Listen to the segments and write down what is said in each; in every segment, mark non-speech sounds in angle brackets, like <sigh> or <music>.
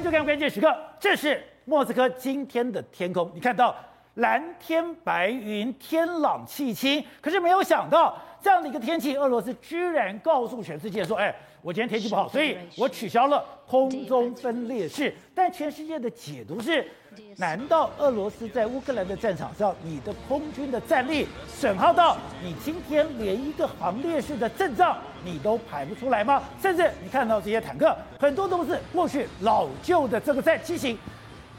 迎收看关键时刻，这是莫斯科今天的天空，你看到蓝天白云，天朗气清。可是没有想到，这样的一个天气，俄罗斯居然告诉全世界说：“哎。”我今天天气不好，所以我取消了空中分列式。但全世界的解读是：难道俄罗斯在乌克兰的战场上，你的空军的战力损耗到你今天连一个行列式的阵仗你都排不出来吗？甚至你看到这些坦克，很多都是过去老旧的这个战机型。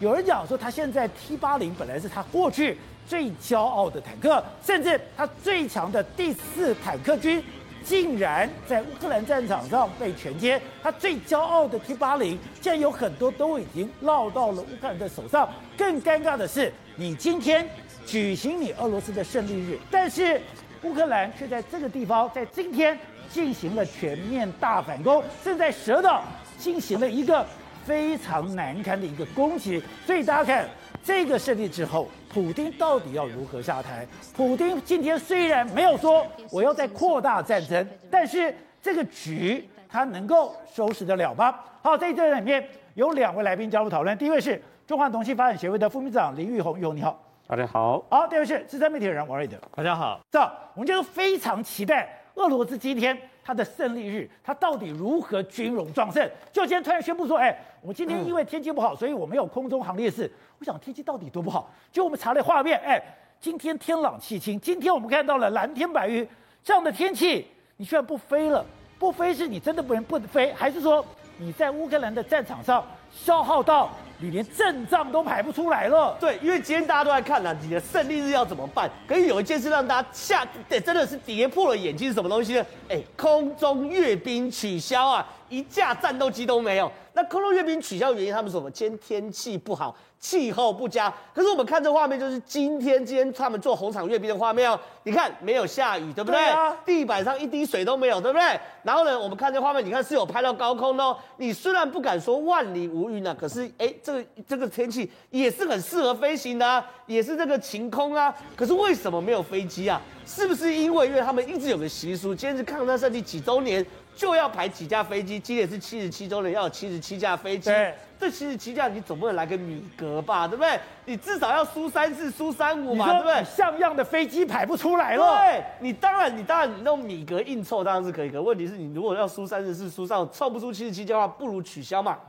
有人讲说，他现在 T 八零本来是他过去最骄傲的坦克，甚至他最强的第四坦克军。竟然在乌克兰战场上被全歼，他最骄傲的 T80 竟然有很多都已经落到了乌克兰的手上。更尴尬的是，你今天举行你俄罗斯的胜利日，但是乌克兰却在这个地方在今天进行了全面大反攻，正在蛇岛进行了一个非常难堪的一个攻击。所以大家看这个胜利之后。普京到底要如何下台？普京今天虽然没有说我要再扩大战争，但是这个局他能够收拾得了吗？好，在这里面有两位来宾加入讨论。第一位是中华农信发展协会的副秘书长林玉红，玉红你好，大家好。好，第二位是资深媒体人王瑞德，大家好。这我们就非常期待俄罗斯今天他的胜利日，他到底如何军容壮盛？就今天突然宣布说，哎，我们今天因为天气不好，所以我没有空中行列式。我想天气到底多不好？就我们查了画面，哎，今天天朗气清，今天我们看到了蓝天白云这样的天气，你居然不飞了？不飞是你真的不能不飞，还是说你在乌克兰的战场上消耗到你连阵仗都排不出来了？对，因为今天大家都在看呢，你的胜利日要怎么办？可是有一件事让大家吓，对，真的是跌破了眼镜，是什么东西呢？哎，空中阅兵取消啊，一架战斗机都没有。那空中阅兵取消原因，他们说什么？今天天气不好。气候不佳，可是我们看这画面，就是今天今天他们做红场阅兵的画面哦。你看没有下雨，对不对？对啊。地板上一滴水都没有，对不对？然后呢，我们看这画面，你看是有拍到高空的哦。你虽然不敢说万里无云啊，可是哎，这个这个天气也是很适合飞行的啊，也是这个晴空啊。可是为什么没有飞机啊？是不是因为因为他们一直有个习俗，今天是抗战胜利几周年？就要排几架飞机，今年是七十七周年，要有七十七架飞机。对，这七十七架你总不能来个米格吧，对不对？你至少要苏三四、苏三五嘛，对不对？像样的飞机排不出来了。对，你当然，你当然，你弄米格硬凑当然是可以，可问题是你如果要苏三十四、苏三五凑不出七十七架的话，不如取消嘛。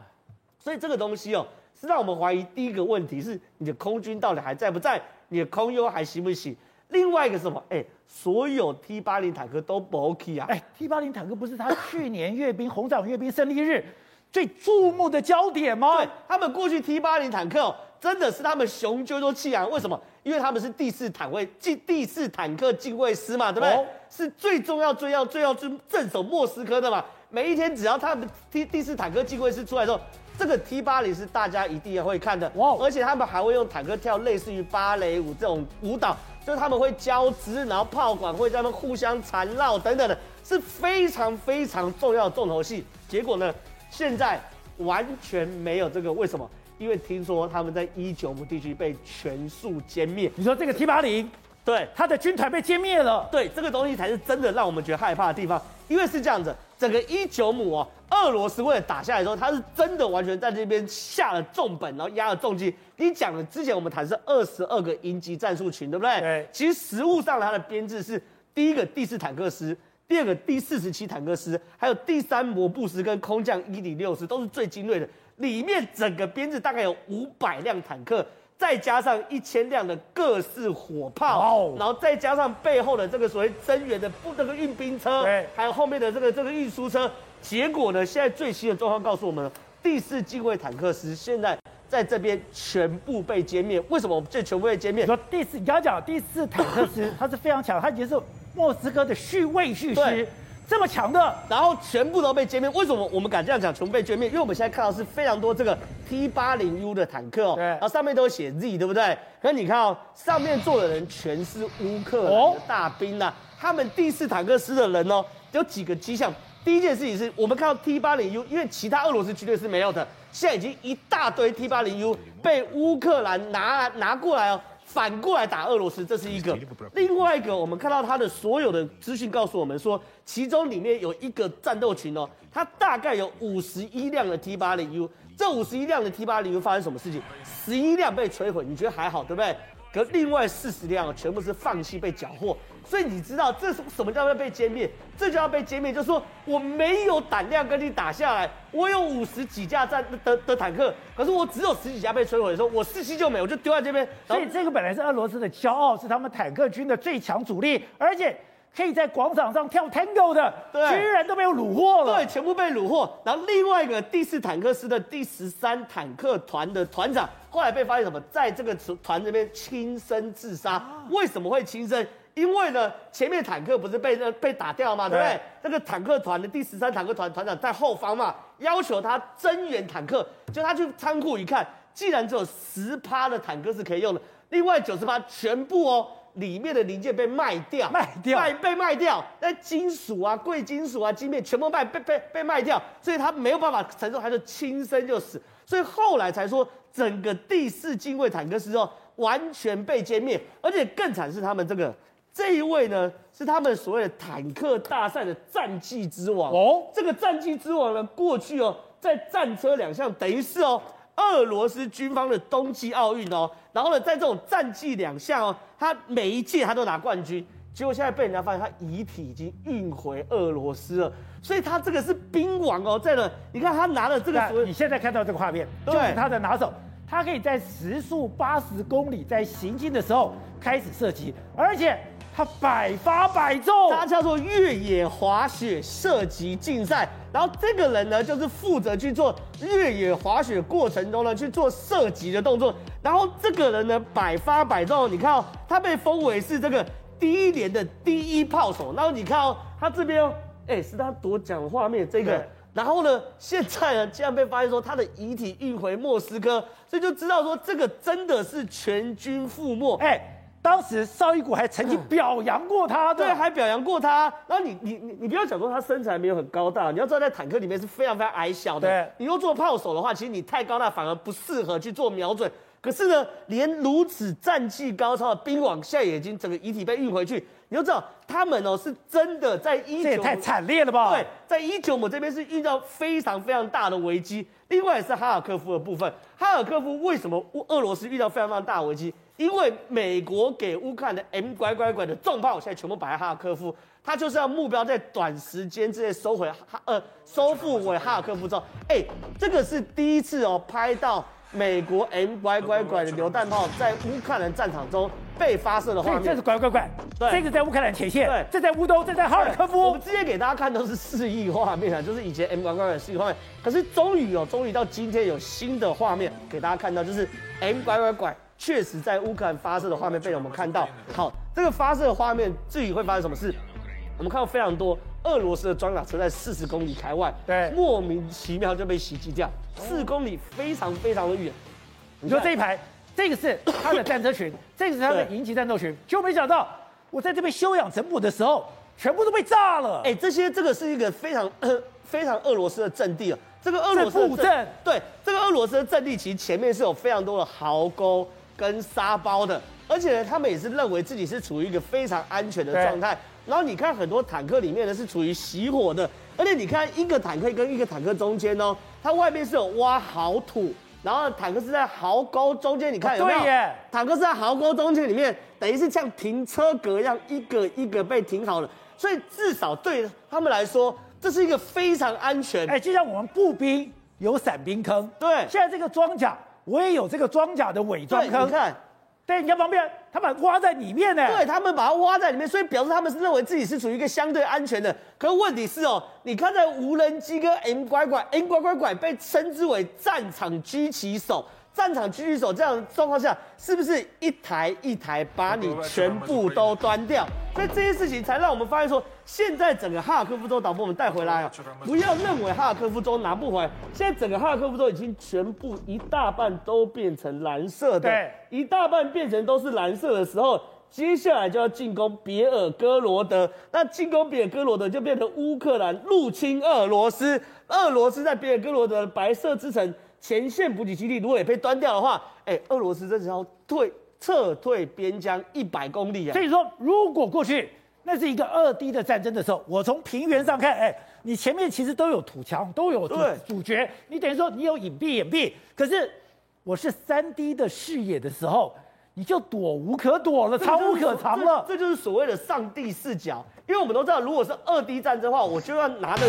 所以这个东西哦，是让我们怀疑第一个问题是你的空军到底还在不在？你的空优还行不行？另外一个是什么？哎，所有 T 八零坦克都不 OK 啊！哎，T 八零坦克不是他去年阅兵红场阅兵胜利日最注目的焦点吗？对，他们过去 T 八零坦克哦，真的是他们雄赳赳气昂。为什么？因为他们是第四坦卫第第四坦克近卫师嘛，对不对？哦、是最重要、最要、最要去镇守莫斯科的嘛。每一天只要他们 T 第四坦克近卫师出来的时候，这个 T 八零是大家一定要会看的。哇！而且他们还会用坦克跳类似于芭蕾舞这种舞蹈。就是他们会交织，然后炮管会在那边互相缠绕等等的，是非常非常重要的重头戏。结果呢，现在完全没有这个，为什么？因为听说他们在一九五地区被全数歼灭。你说这个 T 八零，对，他的军团被歼灭了。对，这个东西才是真的让我们觉得害怕的地方。因为是这样子，整个一九五哦，俄罗斯为了打下来之后，他是真的完全在这边下了重本，然后压了重机。你讲了，之前我们谈是二十二个营级战术群，对不对？对。其实实物上它的编制是第一个第四坦克师，第二个第四十七坦克师，还有第三摩布师跟空降一零六师，都是最精锐的。里面整个编制大概有五百辆坦克，再加上一千辆的各式火炮.然后再加上背后的这个所谓增援的不这个运兵车，对，还有后面的这个这个运输车。结果呢，现在最新的状况告诉我们，第四近卫坦克师现在。在这边全部被歼灭，为什么我们这全部被歼灭？说第四，你刚刚讲第四坦克师，他是非常强，他已经是莫斯科的续位续师，这么强的，然后全部都被歼灭。为什么我们敢这样讲，全部被歼灭？因为我们现在看到是非常多这个 T 八零 U 的坦克哦，对，然后上面都写 Z，对不对？可是你看哦，上面坐的人全是乌克兰的大兵呐、啊，他们第四坦克师的人哦，有几个迹象。第一件事情是我们看到 T 八零 U，因为其他俄罗斯军队是没有的。现在已经一大堆 T 八零 U 被乌克兰拿拿过来哦，反过来打俄罗斯，这是一个。另外一个，我们看到他的所有的资讯告诉我们说，其中里面有一个战斗群哦，它大概有五十一辆的 T 八零 U，这五十一辆的 T 八零 U 发生什么事情？十一辆被摧毁，你觉得还好对不对？可另外四十辆全部是放弃被缴获，所以你知道这是什么叫做被歼灭？这就要被歼灭，就是说我没有胆量跟你打下来，我有五十几架战的的坦克，可是我只有十几架被摧毁的时候，我士气就没有，我就丢在这边。所以这个本来是俄罗斯的骄傲，是他们坦克军的最强主力，而且。可以在广场上跳 Tango 的，对，居然都没有虏获了，对，全部被虏获。然后另外一个第四坦克师的第十三坦克团的团长，后来被发现什么，在这个团这边轻生自杀。为什么会轻生？因为呢，前面坦克不是被那被打掉嘛？对不对？那个坦克团的第十三坦克团团长在后方嘛，要求他增援坦克，就他去仓库一看，既然只有十趴的坦克是可以用的，另外九十趴全部哦。里面的零件被卖掉，卖掉，卖被卖掉，那金属啊、贵金属啊、晶片全部卖被被被卖掉，所以他没有办法承受，他就轻生就死。所以后来才说，整个第四近卫坦克师哦，完全被歼灭，而且更惨是他们这个这一位呢，是他们所谓的坦克大赛的战绩之王哦。这个战绩之王呢，过去哦，在战车两项等于是哦。俄罗斯军方的冬季奥运哦，然后呢，在这种战绩两项哦，他每一届他都拿冠军，结果现在被人家发现他遗体已经运回俄罗斯了，所以他这个是兵王哦，在了，你看他拿了这个，你现在看到这个画面，对就是他的拿手，他可以在时速八十公里在行进的时候开始射击，而且。他百发百中，他叫做越野滑雪射击竞赛。然后这个人呢，就是负责去做越野滑雪过程中呢去做射击的动作。然后这个人呢，百发百中。你看哦，他被封为是这个第一年的第一炮手。然后你看哦，他这边哦，哎，是他夺奖画面这个。然后呢，现在呢，竟然被发现说他的遗体运回莫斯科，所以就知道说这个真的是全军覆没。哎。当时绍伊古还曾经表扬过他，对，还表扬过他。然后你你你你不要讲说他身材没有很高大，你要知道在坦克里面是非常非常矮小的。对，你又做炮手的话，其实你太高大反而不适合去做瞄准。可是呢，连如此战绩高超的兵王，现在已经整个遗体被运回去。你就知道他们哦是真的在一九，这也太惨烈了吧？对，在一九姆这边是遇到非常非常大的危机。另外是哈尔科夫的部分，哈尔科夫为什么俄罗斯遇到非常非常大的危机？因为美国给乌克兰的 M 拐拐拐的重炮，现在全部摆在哈尔科夫，他就是要目标在短时间之内收回哈呃收复回哈尔科夫之后，哎，这个是第一次哦拍到美国 M 拐拐拐的榴弹炮在乌克兰战场中被发射的画面。这是拐拐拐，对，这个在乌克兰前线，对，这在乌东，这在哈尔科夫。我们之前给大家看都是示意画面啊，就是以前 M 拐拐拐的示意画面，可是终于哦，终于到今天有新的画面给大家看到，就是 M 拐拐拐。确实在乌克兰发射的画面被我们看到。好，这个发射的画面至于会发生什么事？我们看到非常多俄罗斯的装甲车在四十公里开外，对，莫名其妙就被袭击掉。四公里非常非常的远。你说这一排，<coughs> 这个是他的战车群，这个是他的营级战斗群，就没想到我在这边休养整补的时候，全部都被炸了。哎，这些这个是一个非常 <coughs> 非常俄罗斯的阵地啊。这个俄罗斯的阵，对，这个俄罗斯的阵地其实前面是有非常多的壕沟。跟沙包的，而且呢，他们也是认为自己是处于一个非常安全的状态。然后你看很多坦克里面呢是处于熄火的，而且你看一个坦克跟一个坦克中间哦，它外面是有挖壕土，然后坦克是在壕沟中间，你看有没有？对耶，坦克是在壕沟中间里面，等于是像停车格一样，一个一个被停好了。所以至少对他们来说，这是一个非常安全。哎，就像我们步兵有伞兵坑，对，现在这个装甲。我也有这个装甲的伪装坑，你看，对，你看旁边，他把它挖在里面呢。对，他们把它挖在里面，所以表示他们是认为自己是处于一个相对安全的。可是问题是哦，你看在无人机跟 M 拐拐，M 拐拐拐被称之为战场狙击手。战场狙击手这样的状况下，是不是一台一台把你全部都端掉？所以这些事情才让我们发现说，现在整个哈尔科夫州导播我们带回来啊，不要认为哈尔科夫州拿不回来，现在整个哈尔科夫州已经全部一大半都变成蓝色的，对，一大半变成都是蓝色的时候，接下来就要进攻别尔哥罗德，那进攻别尔哥罗德就变成乌克兰入侵俄罗斯，俄罗斯在别尔哥罗德的白色之城。前线补给基地如果也被端掉的话，哎，俄罗斯这时候退撤退边疆一百公里啊。所以说，如果过去那是一个二 D 的战争的时候，我从平原上看，哎，你前面其实都有土墙，都有主对主角，你等于说你有隐蔽隐蔽。可是我是三 D 的视野的时候，你就躲无可躲了，藏无可藏了。这，这就是所谓的上帝视角，因为我们都知道，如果是二 D 战争的话，我就要拿着。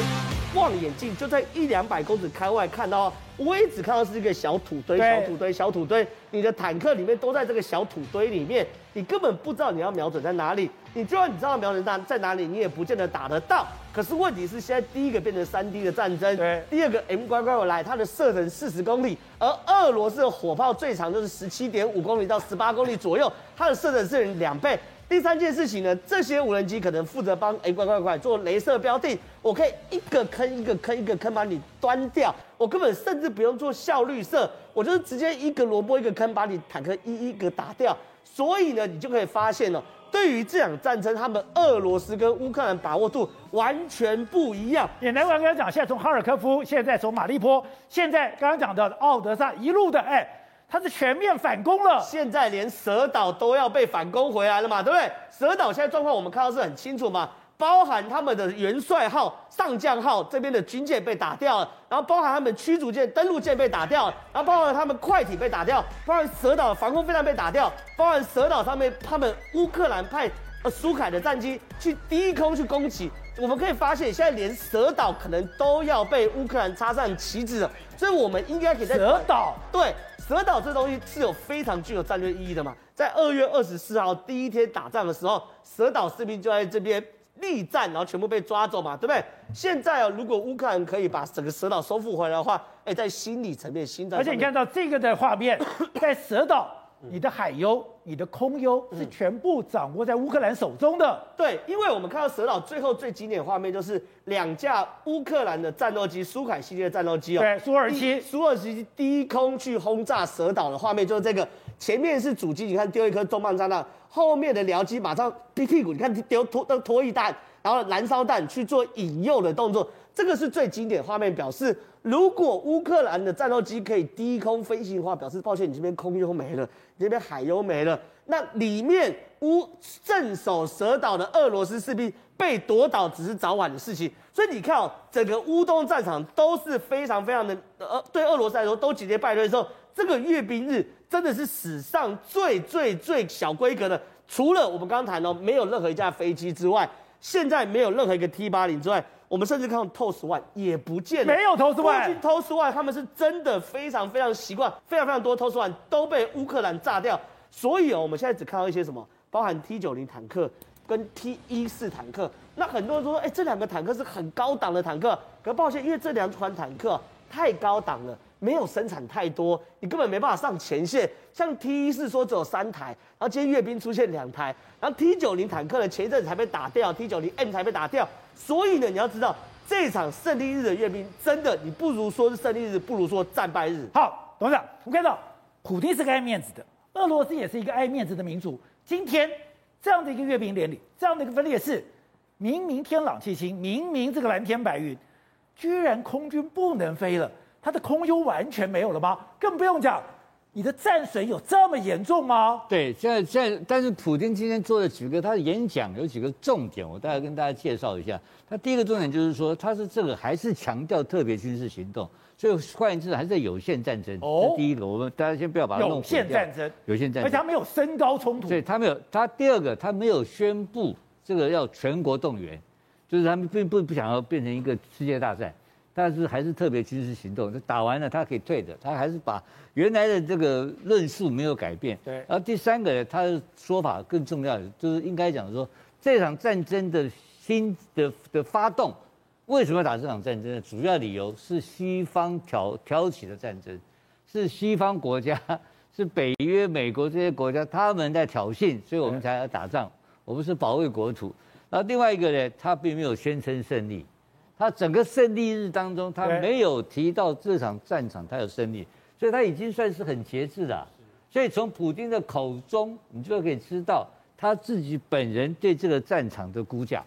望远镜就在一两百公尺开外看到，我也只看到是一个小土堆、小土堆、小土堆。你的坦克里面都在这个小土堆里面，你根本不知道你要瞄准在哪里。你就算你知道瞄准在在哪里，你也不见得打得到。可是问题是，现在第一个变成三 D 的战争，对，第二个 M 乖乖我来，它的射程四十公里，而俄罗斯的火炮最长就是十七点五公里到十八公里左右，它的射程是两倍。第三件事情呢，这些无人机可能负责帮哎乖乖乖做雷射标定，我可以一个坑一个坑一个坑把你端掉，我根本甚至不用做效率射，我就是直接一个萝卜一个坑把你坦克一一个打掉。所以呢，你就可以发现哦，<laughs> 对于这场战争，他们俄罗斯跟乌克兰把握度完全不一样。也难怪刚刚讲，现在从哈尔科夫，现在从马利波，现在刚刚讲的奥德萨一路的哎。他是全面反攻了，现在连蛇岛都要被反攻回来了嘛，对不对？蛇岛现在状况我们看到是很清楚嘛，包含他们的元帅号、上将号这边的军舰被打掉了，然后包含他们驱逐舰、登陆舰被打掉了，然后包含他们快艇被打掉，包含蛇岛防空飞弹被打掉，包含蛇岛上面他们乌克兰派呃苏凯的战机去低空去攻击，我们可以发现现在连蛇岛可能都要被乌克兰插上旗帜了，所以我们应该可以在蛇岛对。蛇岛这东西是有非常具有战略意义的嘛？在二月二十四号第一天打仗的时候，蛇岛士兵就在这边力战，然后全部被抓走嘛，对不对？现在啊，如果乌克兰可以把整个蛇岛收复回来的话，哎，在心理层面、心脏，而且你看到这个的画面，在蛇岛。你的海优、你的空优是全部掌握在乌克兰手中的。对，因为我们看到蛇岛最后最经典画面，就是两架乌克兰的战斗机苏凯系列战斗机哦，对，苏二七，苏二七低空去轰炸蛇岛的画面就是这个。前面是主机，你看丢一颗重磅炸弹，后面的僚机马上屁屁股，你看丢拖那拖一弹，然后燃烧弹去做引诱的动作，这个是最经典画面，表示。如果乌克兰的战斗机可以低空飞行的话，表示抱歉，你这边空优没了，你这边海优没了。那里面乌镇守蛇岛的俄罗斯士兵被夺岛，只是早晚的事情。所以你看哦，整个乌东战场都是非常非常的呃，对俄罗斯来说都节节败退的时候，这个阅兵日真的是史上最最最小规格的。除了我们刚刚谈到没有任何一架飞机之外，现在没有任何一个 T 八零之外。我们甚至看到 TOS One 也不见了，没有 TOS One，TOS One 他们是真的非常非常习惯，非常非常多 TOS One 都被乌克兰炸掉，所以哦，我们现在只看到一些什么，包含 T 九零坦克跟 T 一四坦克。那很多人说，哎，这两个坦克是很高档的坦克，可抱歉，因为这两款坦克太高档了。没有生产太多，你根本没办法上前线。像 T 一四说只有三台，然后今天阅兵出现两台，然后 T 九零坦克呢，前一阵子才被打掉，T 九零 M 才被打掉。所以呢，你要知道这场胜利日的阅兵，真的你不如说是胜利日，不如说战败日。好，董事长，我们看到普丁是个爱面子的，俄罗斯也是一个爱面子的民族。今天这样的一个阅兵典礼，这样的一个分列式，明明天朗气清，明明这个蓝天白云，居然空军不能飞了。他的空优完全没有了吗？更不用讲，你的战损有这么严重吗？对，现在现在，但是普京今天做了几个他的演讲，有几个重点，我大概跟大家介绍一下。他第一个重点就是说，他是这个还是强调特别军事行动，所以换言之还是在有限战争。哦，第一个，我们大家先不要把它弄。有限战争，有限战争，而且他没有升高冲突。对，他没有。他第二个，他没有宣布这个要全国动员，就是他们并不不想要变成一个世界大战。但是还是特别军事行动，就打完了，他可以退的，他还是把原来的这个论述没有改变。对。然后第三个呢，他的说法更重要，就是应该讲说，这场战争的新的的发动，为什么要打这场战争呢？主要理由是西方挑挑起的战争，是西方国家，是北约、美国这些国家他们在挑衅，所以我们才要打仗，我们是保卫国土。然后另外一个呢，他并没有宣称胜利。他整个胜利日当中，他没有提到这场战场他有胜利，所以他已经算是很节制了。所以从普京的口中，你就可以知道他自己本人对这个战场的估价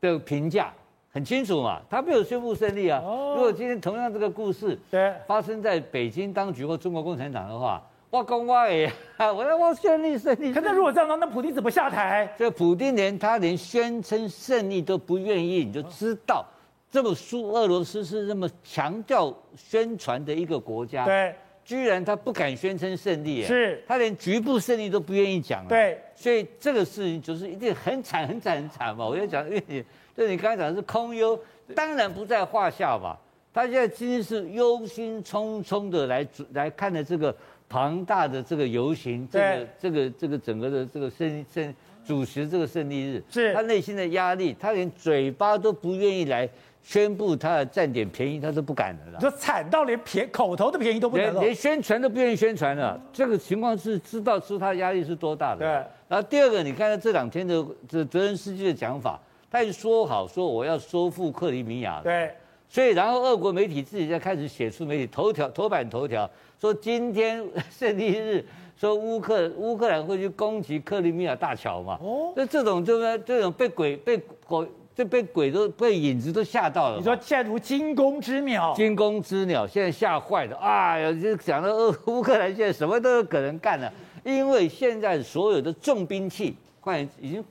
的评价很清楚嘛。他没有宣布胜利啊。如果今天同样这个故事发生在北京当局或中国共产党的话，我讲我诶，我要我胜利胜利。可是如果这样，那普京怎么下台？这普丁连他连宣称胜利都不愿意，你就知道这么输。俄罗斯是这么强调宣传的一个国家，对，居然他不敢宣称胜利，是，他连局部胜利都不愿意讲了。对，所以这个事情就是一定很惨很惨很惨嘛。我就讲，因为你就你刚才讲的是空优，当然不在话下吧。他现在今天是忧心忡忡的来来看的这个庞大的这个游行，这个这个这个整个的这个胜胜主持这个胜利日，是他内心的压力，他连嘴巴都不愿意来宣布他的占点便宜，他都不敢的了。就惨到连便口头的便宜都不能连连宣传都不愿意宣传了。这个情况是知道是他压力是多大的。对。然后第二个，你看他这两天的这泽连斯基的讲法，他已经说好说我要收复克里米亚了。对。所以，然后俄国媒体自己在开始写出媒体头条、头版头条，说今天胜利日，说乌克乌克兰会去攻击克里米亚大桥嘛？哦，那这种就是这种被鬼被鬼就被鬼都被影子都吓到了。你说现在如惊弓之鸟，惊弓之鸟，现在吓坏了。哎呀，就讲到俄乌克兰现在什么都有可能干了，因为现在所有的重兵器快已经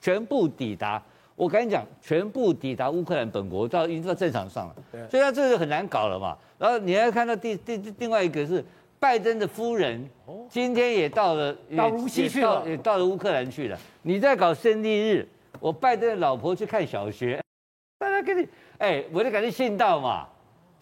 全部抵达。我跟你讲，全部抵达乌克兰本国，到已经到战场上了，所以他这个很难搞了嘛。然后你还看到第第另外一个是拜登的夫人，今天也到了到乌西去了，也到了乌克兰去了。你在搞胜利日，我拜登的老婆去看小学，<laughs> 大家跟你，哎，我就感觉信道嘛。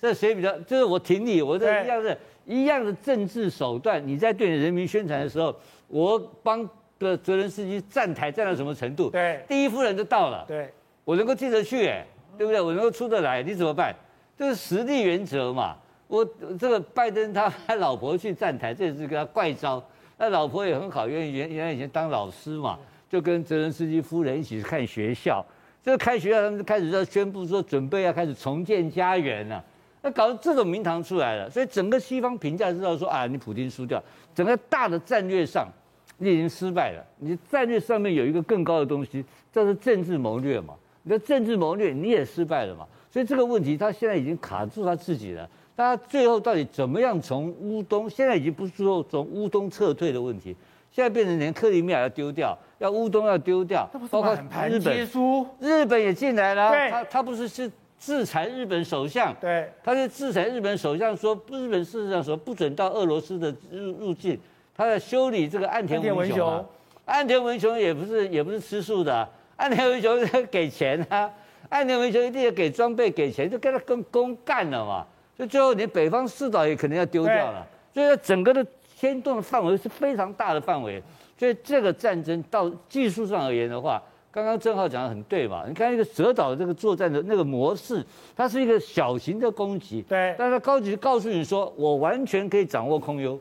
这谁比较？就是我挺你，我这一样的，一样的政治手段。你在对你人民宣传的时候，我帮。的泽连斯基站台站到什么程度？对，第一夫人就到了，对，我能够进得去，哎，对不对？我能够出得来，你怎么办？这是实力原则嘛。我这个拜登他他老婆去站台，这也是个他怪招。那老婆也很好，因为原原来以前当老师嘛，就跟泽连斯基夫人一起去看学校。这个开学校，他们就开始要宣布说，准备要开始重建家园了。那搞得这种名堂出来了，所以整个西方评价知道说啊，你普京输掉，整个大的战略上。你已经失败了。你战略上面有一个更高的东西，叫做政治谋略嘛。你的政治谋略你也失败了嘛。所以这个问题他现在已经卡住他自己了。他最后到底怎么样从乌东？现在已经不是说从乌东撤退的问题，现在变成连克里米亚要丢掉，要乌东要丢掉，包括日本，日本也进来了。他他不是是制裁日本首相？对，他是制裁日本首相，说日本事实上说不准到俄罗斯的入入境。他在修理这个岸田文雄啊，岸田文雄也不是也不是吃素的，岸田文雄给钱啊，岸田文雄一定要给装备给钱，就跟他跟公干了嘛，所以最后连北方四岛也可能要丢掉了，所以整个的牵动的范围是非常大的范围，所以这个战争到技术上而言的话，刚刚郑浩讲的很对嘛，你看一个蛇岛的这个作战的那个模式，它是一个小型的攻击，对，但是高级告诉你说，我完全可以掌握空优。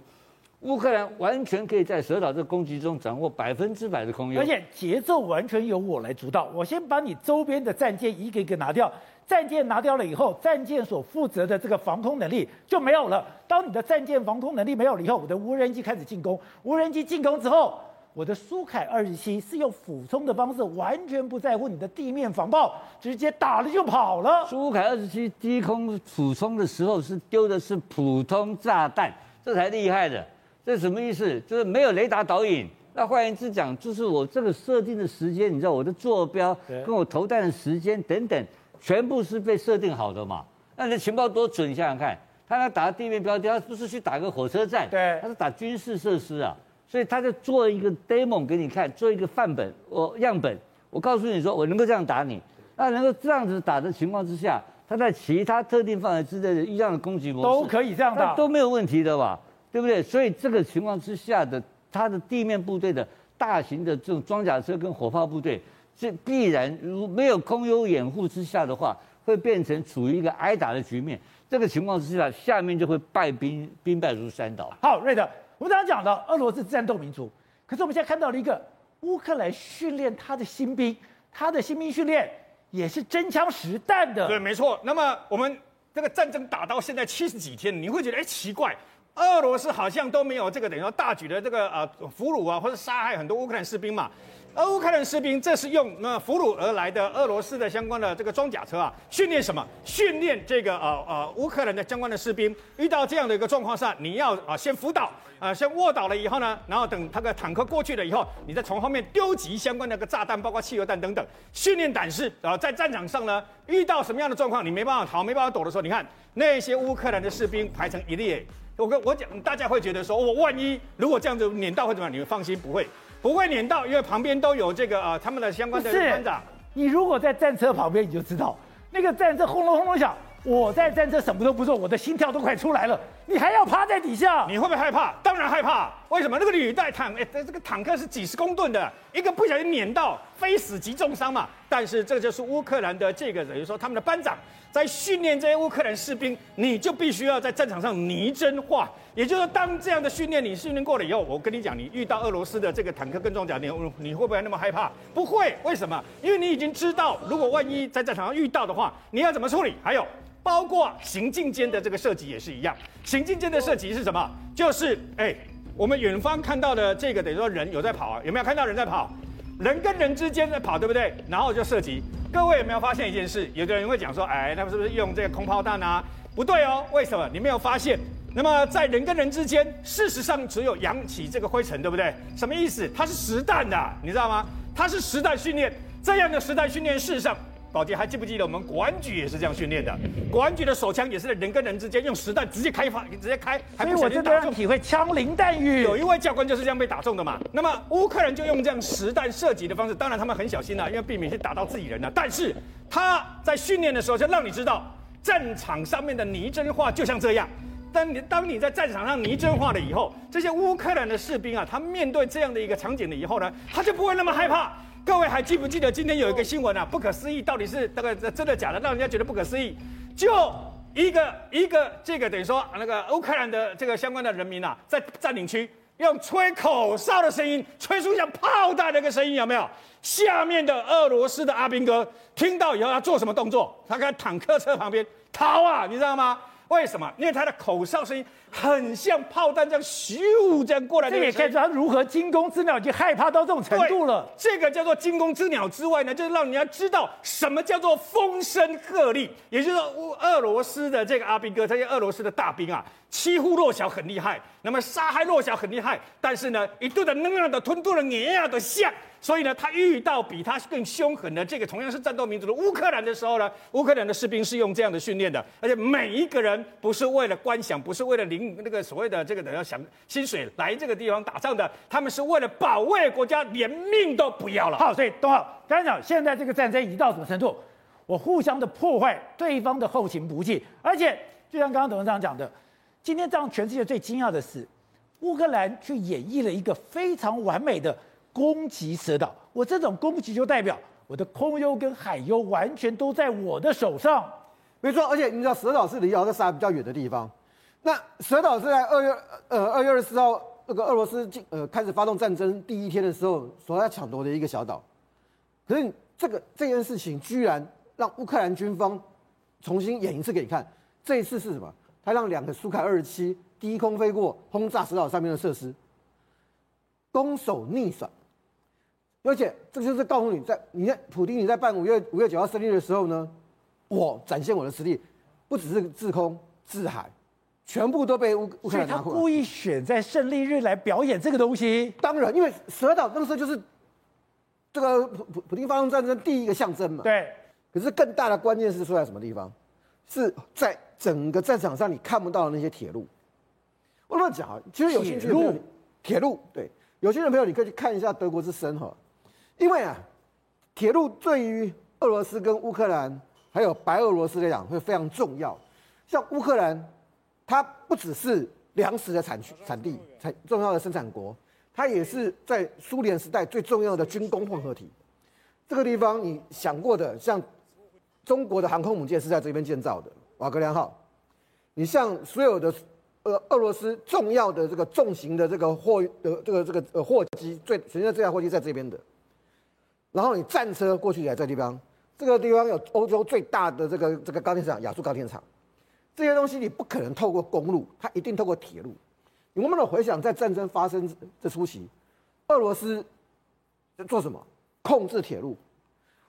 乌克兰完全可以在蛇岛这攻击中掌握百分之百的空优，而且节奏完全由我来主导。我先把你周边的战舰一个一个拿掉，战舰拿掉了以后，战舰所负责的这个防空能力就没有了。当你的战舰防空能力没有了以后，我的无人机开始进攻。无人机进攻之后，我的苏凯二十七是用俯冲的方式，完全不在乎你的地面防爆，直接打了就跑了。苏凯二十七低空俯冲的时候是丢的是普通炸弹，这才厉害的。这是什么意思？就是没有雷达导引。那换言之讲，就是我这个设定的时间，你知道我的坐标跟我投弹的时间等等，全部是被设定好的嘛？那你的情报多准？你想想看，他要打地面标的，他不是去打个火车站，对，他是打军事设施啊。所以他就做一个 demo 给你看，做一个范本，我样本，我告诉你说，我能够这样打你。那能够这样子打的情况之下，他在其他特定范围之内的一样的攻击模式都可以这样打，都没有问题的吧？对不对？所以这个情况之下的，它的地面部队的大型的这种装甲车跟火炮部队，是必然如没有空优掩护之下的话，会变成处于一个挨打的局面。这个情况之下，下面就会败兵，兵败如山倒。好，瑞德，我们刚刚讲到俄罗斯战斗民族，可是我们现在看到了一个乌克兰训练他的新兵，他的新兵训练也是真枪实弹的。对，没错。那么我们这个战争打到现在七十几天，你会觉得哎奇怪。俄罗斯好像都没有这个等于说大举的这个呃俘虏啊，或者杀害很多乌克兰士兵嘛？而乌克兰士兵这是用那俘虏而来的俄罗斯的相关的这个装甲车啊，训练什么？训练这个呃呃乌克兰的相关的士兵，遇到这样的一个状况下，你要啊先辅导啊，先卧倒了以后呢，然后等他的坦克过去了以后，你再从后面丢击相关的个炸弹，包括汽油弹等等，训练胆识啊，在战场上呢，遇到什么样的状况，你没办法逃，没办法躲的时候，你看那些乌克兰的士兵排成一列，我跟我讲，大家会觉得说，我万一如果这样子碾到会怎么样？你们放心，不会。不会碾到，因为旁边都有这个呃他们的相关的班长。你如果在战车旁边，你就知道那个战车轰隆轰隆响。我在战车什么都不做，我的心跳都快出来了。你还要趴在底下？你会不会害怕？当然害怕。为什么？那个履带坦，哎，这个坦克是几十公吨的，一个不小心碾到，非死即重伤嘛。但是这就是乌克兰的这个等于说他们的班长在训练这些乌克兰士兵，你就必须要在战场上拟真化。也就是说，当这样的训练你训练过了以后，我跟你讲，你遇到俄罗斯的这个坦克跟装甲，你你会不会那么害怕？不会。为什么？因为你已经知道，如果万一在战场上遇到的话，你要怎么处理？还有。包括行进间的这个射击也是一样，行进间的射击是什么？就是哎，我们远方看到的这个等于说人有在跑啊，有没有看到人在跑？人跟人之间在跑，对不对？然后就射击。各位有没有发现一件事？有的人会讲说，哎，他们是不是用这个空炮弹啊？不对哦，为什么？你没有发现？那么在人跟人之间，事实上只有扬起这个灰尘，对不对？什么意思？它是实弹的，你知道吗？它是实弹训练，这样的实弹训练，事实上。宝杰还记不记得我们国安局也是这样训练的？国安局的手枪也是在人跟人之间用实弹直接开发，直接开，还不小心打中。体会枪林弹雨。有一位教官就是这样被打中的嘛。那么乌克兰就用这样实弹射击的方式，当然他们很小心了，因为避免去打到自己人了。但是他在训练的时候就让你知道，战场上面的拟真化就像这样。当你当你在战场上拟真化了以后，这些乌克兰的士兵啊，他面对这样的一个场景了以后呢，他就不会那么害怕。各位还记不记得今天有一个新闻啊？不可思议，到底是那个真的假的？让人家觉得不可思议。就一个一个这个等于说那个乌克兰的这个相关的人民啊，在占领区用吹口哨的声音，吹出像炮弹那个声音，有没有？下面的俄罗斯的阿兵哥听到以后要做什么动作？他在坦克车旁边逃啊，你知道吗？为什么？因为他的口哨声音很像炮弹这样咻这样过来的。这也看出他如何惊弓之鸟，已经害怕到这种程度了。这个叫做惊弓之鸟之外呢，就是让人家知道什么叫做风声鹤唳。也就是说，俄罗斯的这个阿兵哥，这些俄罗斯的大兵啊，欺负弱小很厉害，那么杀害弱小很厉害，但是呢，一顿的能量的吞吐了碾压的像。所以呢，他遇到比他更凶狠的这个同样是战斗民族的乌克兰的时候呢，乌克兰的士兵是用这样的训练的，而且每一个人不是为了官饷，不是为了领那个所谓的这个等要想薪水来这个地方打仗的，他们是为了保卫国家，连命都不要了。好，所以东浩刚才讲，现在这个战争已经到什么程度？我互相的破坏对方的后勤补给，而且就像刚刚董事长讲的，今天让全世界最惊讶的是，乌克兰去演绎了一个非常完美的。攻击蛇岛，我这种攻击就代表我的空优跟海优完全都在我的手上。没错，而且你知道蛇岛是离奥德萨比较远的地方。那蛇岛是在二月呃二月二十四号那个俄罗斯进呃开始发动战争第一天的时候所要抢夺的一个小岛。可是这个这件事情居然让乌克兰军方重新演一次给你看。这一次是什么？他让两个苏凯二十七低空飞过轰炸蛇岛上面的设施，攻守逆转。而且这就是告诉你，在你在普京你在办五月五月九号胜利的时候呢，我展现我的实力，不只是制空、制海，全部都被乌乌克兰拿过来。他故意选在胜利日来表演这个东西。当然，因为蛇岛那个时候就是这个普普普丁发动战争第一个象征嘛。对。可是更大的关键是出在什么地方？是在整个战场上你看不到的那些铁路。我乱讲啊，其实有兴趣的铁路，铁路对，有兴趣的朋友你可以去看一下德国之声哈。因为啊，铁路对于俄罗斯跟乌克兰还有白俄罗斯来讲会非常重要。像乌克兰，它不只是粮食的产区、产地、产重要的生产国，它也是在苏联时代最重要的军工混合体。这个地方你想过的，像中国的航空母舰是在这边建造的，瓦格良号。你像所有的呃俄罗斯重要的这个重型的这个货的这个这个呃货机，最全世界最大货机在这边的。然后你战车过去也在这地方，这个地方有欧洲最大的这个这个钢铁厂亚速钢铁厂，这些东西你不可能透过公路，它一定透过铁路。你慢慢的回想，在战争发生这初期，俄罗斯做什么？控制铁路。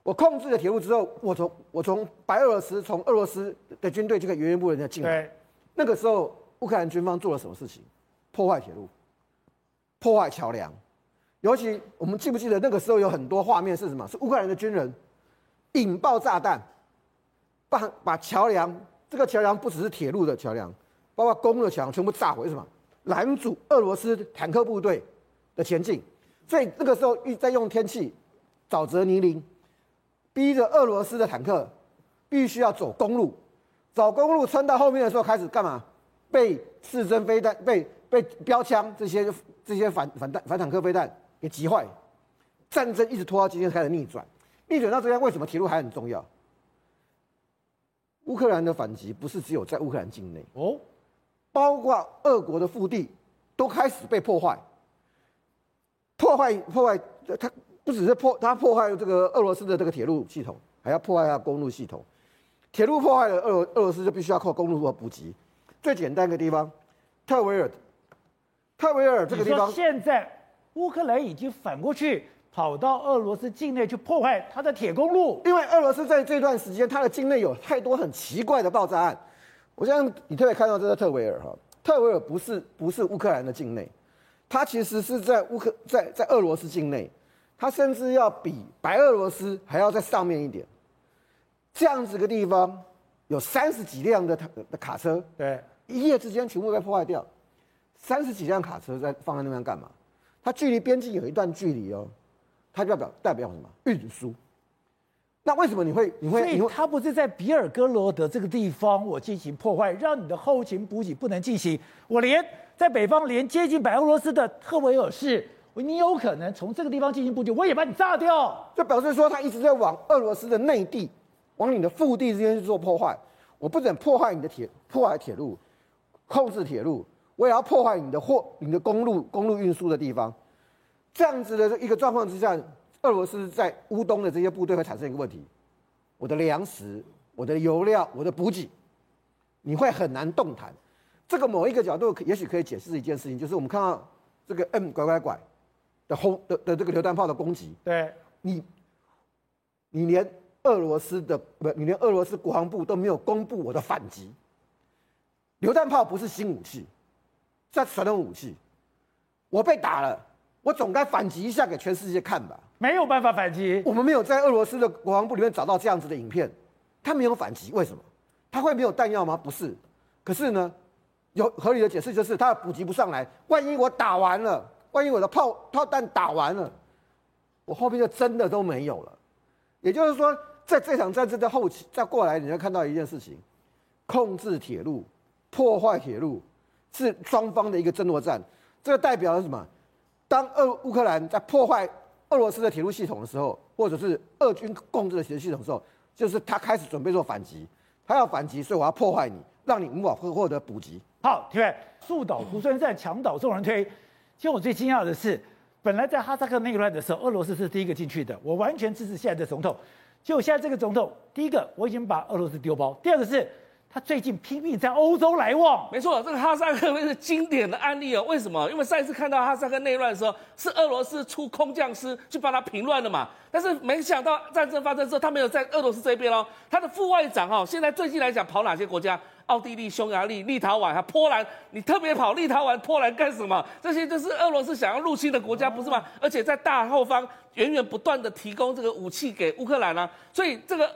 我控制了铁路之后，我从我从白俄罗斯从俄罗斯的军队就可以源源不断的进来。那个时候，乌克兰军方做了什么事情？破坏铁路，破坏桥梁。尤其我们记不记得那个时候有很多画面是什么？是乌克兰的军人引爆炸弹，把把桥梁，这个桥梁不只是铁路的桥梁，包括公路的桥梁全部炸毁，什么？拦阻俄罗斯坦克部队的前进。所以那个时候一在用天气，沼泽泥泞。逼着俄罗斯的坦克必须要走公路，走公路穿到后面的时候开始干嘛？被刺针飞弹、被被标枪这些这些反反弹反坦克飞弹给击坏。战争一直拖到今天开始逆转，逆转到这边为什么铁路还很重要？乌克兰的反击不是只有在乌克兰境内哦，包括俄国的腹地都开始被破坏，破坏破坏它。不只是破，它破坏这个俄罗斯的这个铁路系统，还要破坏它公路系统。铁路破坏了，俄罗俄罗斯就必须要靠公路做补给。最简单一个地方，特维尔，特维尔这个地方，现在乌克兰已经反过去跑到俄罗斯境内去破坏他的铁公路，因为俄罗斯在这段时间，它的境内有太多很奇怪的爆炸案。我相信你特别看到这个特维尔哈，特维尔不是不是乌克兰的境内，它其实是在乌克在在俄罗斯境内。它甚至要比白俄罗斯还要在上面一点，这样子个地方有三十几辆的的卡车，对，一夜之间全部被破坏掉。三十几辆卡车在放在那边干嘛？它距离边境有一段距离哦，它代表代表什么？运输。那为什么你会你会？所以它不是在比尔哥罗德这个地方我进行破坏，让你的后勤补给不能进行。我连在北方连接近白俄罗斯的特维尔市。你有可能从这个地方进行补给，我也把你炸掉。就表示说，他一直在往俄罗斯的内地、往你的腹地之间去做破坏。我不准破坏你的铁，破坏铁路，控制铁路，我也要破坏你的货、你的公路、公路运输的地方。这样子的一个状况之下，俄罗斯在乌东的这些部队会产生一个问题：我的粮食、我的油料、我的补给，你会很难动弹。这个某一个角度，也许可以解释一件事情，就是我们看到这个 M 拐拐拐。的轰的的这个榴弹炮的攻击，对你，你连俄罗斯的不，你连俄罗斯国防部都没有公布我的反击。榴弹炮不是新武器，在传统武器，我被打了，我总该反击一下给全世界看吧？没有办法反击，我们没有在俄罗斯的国防部里面找到这样子的影片，他没有反击，为什么？他会没有弹药吗？不是，可是呢，有合理的解释，就是他补给不上来，万一我打完了。万一我的炮炮弹打完了，我后面就真的都没有了。也就是说，在这场战争的后期，再过来，你会看到一件事情：控制铁路、破坏铁路，是双方的一个争夺战。这个代表了什么？当俄乌克兰在破坏俄罗斯的铁路系统的时候，或者是俄军控制的铁路系统的时候，就是他开始准备做反击。他要反击，所以我要破坏你，让你无法获获得补给。好，体育，树倒猢狲散，墙倒众人推。其实我最惊讶的是，本来在哈萨克内乱的时候，俄罗斯是第一个进去的，我完全支持现在的总统。就现在这个总统，第一个我已经把俄罗斯丢包，第二个是他最近拼命在欧洲来往。没错，这个哈萨克 <laughs> 是经典的案例哦。为什么？因为上一次看到哈萨克内乱的时候，是俄罗斯出空降师去帮他平乱的嘛。但是没想到战争发生之后，他没有在俄罗斯这边哦。他的副外长哦，现在最近来讲跑哪些国家？奥地利、匈牙利、立陶宛还波兰，你特别跑立陶宛、波兰干什么？这些就是俄罗斯想要入侵的国家，不是吗？而且在大后方源源不断的提供这个武器给乌克兰啊，所以这个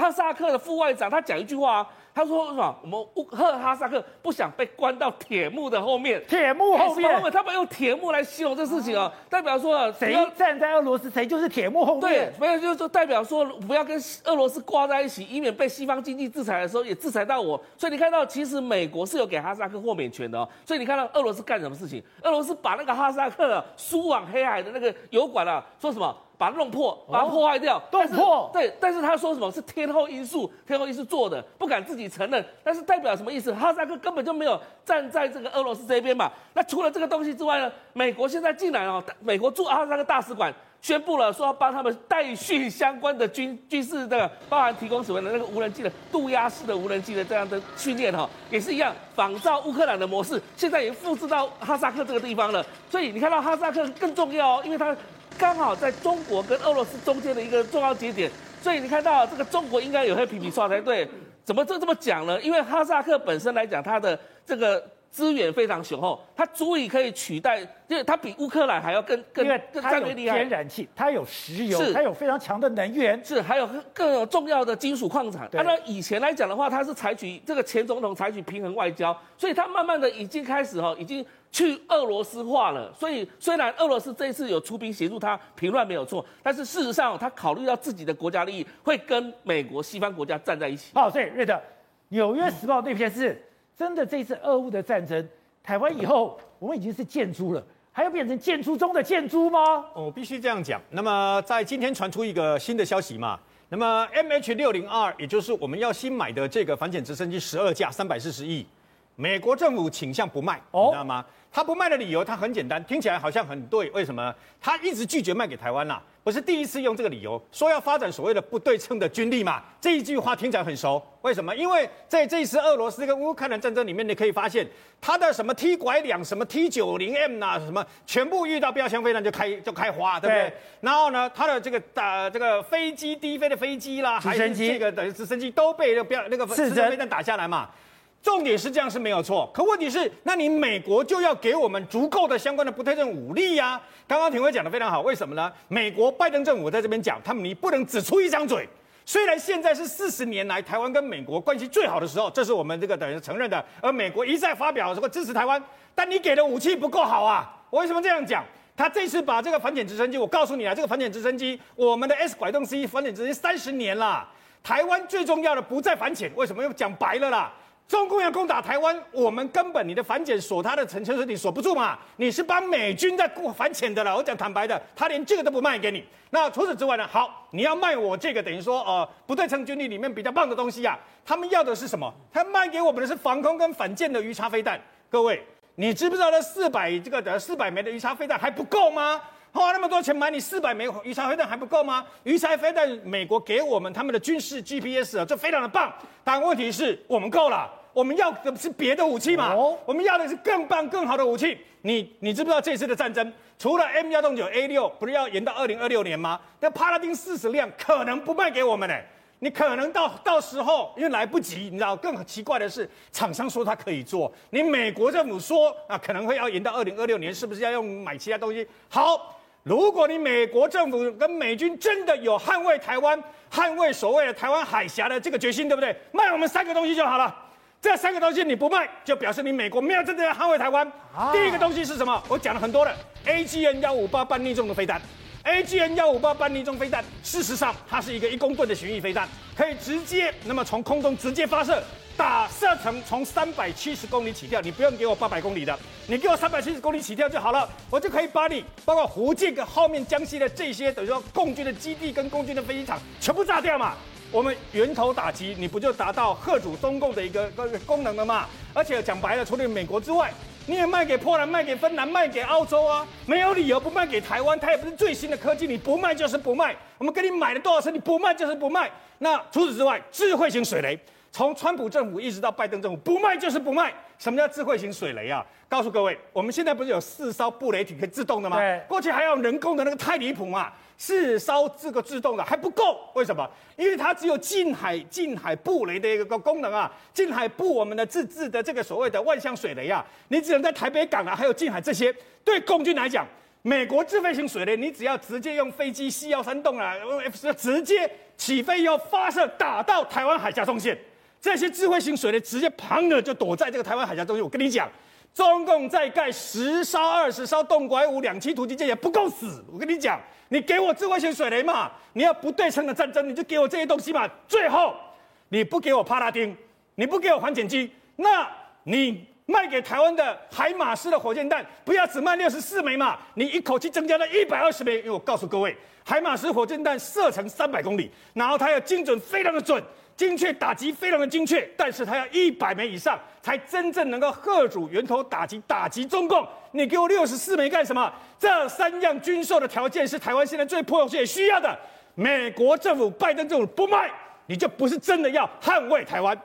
哈萨克的副外长他讲一句话啊。他说什么？我们乌赫哈萨克不想被关到铁幕的后面。铁幕后面，他们用铁幕来形容这事情啊，代表说谁站在俄罗斯，谁就是铁幕后面。对，没有，就是说代表说不要跟俄罗斯挂在一起，以免被西方经济制裁的时候也制裁到我。所以你看到，其实美国是有给哈萨克豁免权的哦。所以你看到俄罗斯干什么事情？俄罗斯把那个哈萨克输往黑海的那个油管啊，说什么？把它弄破，把它破坏掉，弄破。对，但是他说什么是天后因素，天后因素做的，不敢自己承认。但是代表什么意思？哈萨克根本就没有站在这个俄罗斯这边嘛。那除了这个东西之外呢？美国现在竟然哦，美国驻哈萨克大使馆宣布了，说要帮他们代训相关的军军事的，包含提供什么的那个无人机的渡鸦式的无人机的这样的训练哈，也是一样仿照乌克兰的模式，现在也复制到哈萨克这个地方了。所以你看到哈萨克更重要哦，因为它。刚好在中国跟俄罗斯中间的一个重要节点，所以你看到这个中国应该有会皮皮刷才对。怎么这这么讲呢？因为哈萨克本身来讲，它的这个。资源非常雄厚，它足以可以取代，因为它比乌克兰还要更更因为更它有天然气，它有石油，是它有非常强的能源，是还有更有重要的金属矿产。对那以前来讲的话，它是采取这个前总统采取平衡外交，所以它慢慢的已经开始哈，已经去俄罗斯化了。所以虽然俄罗斯这一次有出兵协助他平乱没有错，但是事实上他考虑到自己的国家利益，会跟美国西方国家站在一起。好，所以瑞德，《纽约时报》那篇是真的，这次俄乌的战争。台湾以后，我们已经是贱猪了，还要变成贱猪中的贱猪吗？我、哦、必须这样讲。那么在今天传出一个新的消息嘛，那么 MH 六零二也就是我们要新买的这个反潜直升机十二架，三百四十亿，美国政府倾向不卖，哦、你知道吗？他不卖的理由，他很简单，听起来好像很对。为什么？他一直拒绝卖给台湾啦，不是第一次用这个理由，说要发展所谓的不对称的军力嘛。这一句话听起来很熟。为什么？因为在这一次俄罗斯跟乌克兰战争里面，你可以发现，他的什么 T 拐两、什么 T 九零 M 呐，什么全部遇到标枪飞弹就开就开花，对不对？对，然后呢，他的这个打这个飞机低飞的飞机啦，还是这个等于直升机都被那个标那个直升飞弹打下来嘛。重点是这样是没有错，可问题是，那你美国就要给我们足够的相关的不对称武力呀、啊。刚刚庭辉讲的非常好，为什么呢？美国拜登政府在这边讲，他们你不能只出一张嘴。虽然现在是四十年来台湾跟美国关系最好的时候，这是我们这个等于承认的，而美国一再发表这个支持台湾，但你给的武器不够好啊。我为什么这样讲？他这次把这个反潜直升机，我告诉你啊，这个反潜直升机，我们的 S 拐洞 C 反潜直升机三十年了，台湾最重要的不在反潜，为什么？又讲白了啦。中共要攻打台湾，我们根本你的反潜锁他的城池，你锁不住嘛？你是帮美军在过反潜的了。我讲坦白的，他连这个都不卖给你。那除此之外呢？好，你要卖我这个等于说呃不对称军力里面比较棒的东西呀、啊。他们要的是什么？他卖给我们的是防空跟反舰的鱼叉飞弹。各位，你知不知道那四百这个的四百枚的鱼叉飞弹还不够吗？花那么多钱买你四百枚鱼叉飞弹还不够吗？鱼叉飞弹美国给我们他们的军事 GPS 啊，这非常的棒。但问题是我们够了。我们要的是别的武器嘛？哦、我们要的是更棒、更好的武器。你你知不知道这次的战争，除了 M 幺洞九 A 六，不是要延到二零二六年吗？那帕拉丁四十辆可能不卖给我们呢？你可能到到时候因为来不及，你知道？更奇怪的是，厂商说他可以做，你美国政府说啊，可能会要延到二零二六年，是不是要用买其他东西？好，如果你美国政府跟美军真的有捍卫台湾、捍卫所谓的台湾海峡的这个决心，对不对？卖我们三个东西就好了。这三个东西你不卖，就表示你美国没有真正的捍卫台湾。啊、第一个东西是什么？我讲了很多了，AGN 幺五八半逆重的飞弹，AGN 幺五八半逆中飞弹，事实上它是一个一公吨的巡弋飞弹，可以直接那么从空中直接发射，打射程从三百七十公里起跳，你不用给我八百公里的，你给我三百七十公里起跳就好了，我就可以把你包括福建跟后面江西的这些等于说共军的基地跟共军的飞机场全部炸掉嘛。我们源头打击，你不就达到吓阻中共的一个个功能了吗？而且讲白了，除了美国之外，你也卖给波兰、卖给芬兰、卖给澳洲啊，没有理由不卖给台湾。它也不是最新的科技，你不卖就是不卖。我们给你买了多少次，你不卖就是不卖。那除此之外，智慧型水雷，从川普政府一直到拜登政府，不卖就是不卖。什么叫智慧型水雷啊？告诉各位，我们现在不是有四艘布雷艇可以自动的吗？对，过去还要人工的那个太离谱嘛。四艘这个自动的还不够，为什么？因为它只有近海近海布雷的一个功能啊，近海布我们的自制的这个所谓的万向水雷啊，你只能在台北港啊，还有近海这些。对共军来讲，美国自费型水雷，你只要直接用飞机西幺三洞啊，F 十直接起飞以后发射打到台湾海峡中线，这些智慧型水雷直接砰的就躲在这个台湾海峡中线。我跟你讲。中共再盖十艘、二十艘洞拐五两栖突击舰也不够死。我跟你讲，你给我智慧型水雷嘛，你要不对称的战争，你就给我这些东西嘛。最后，你不给我帕拉丁，你不给我反潜机，那你卖给台湾的海马斯的火箭弹，不要只卖六十四枚嘛，你一口气增加了一百二十枚。因为我告诉各位，海马斯火箭弹射程三百公里，然后它要精准，非常的准。精确打击非常的精确，但是它要一百枚以上才真正能够贺主源头打击打击中共。你给我六十四枚干什么？这三样军售的条件是台湾现在最迫切需要的。美国政府拜登政府不卖，你就不是真的要捍卫台湾。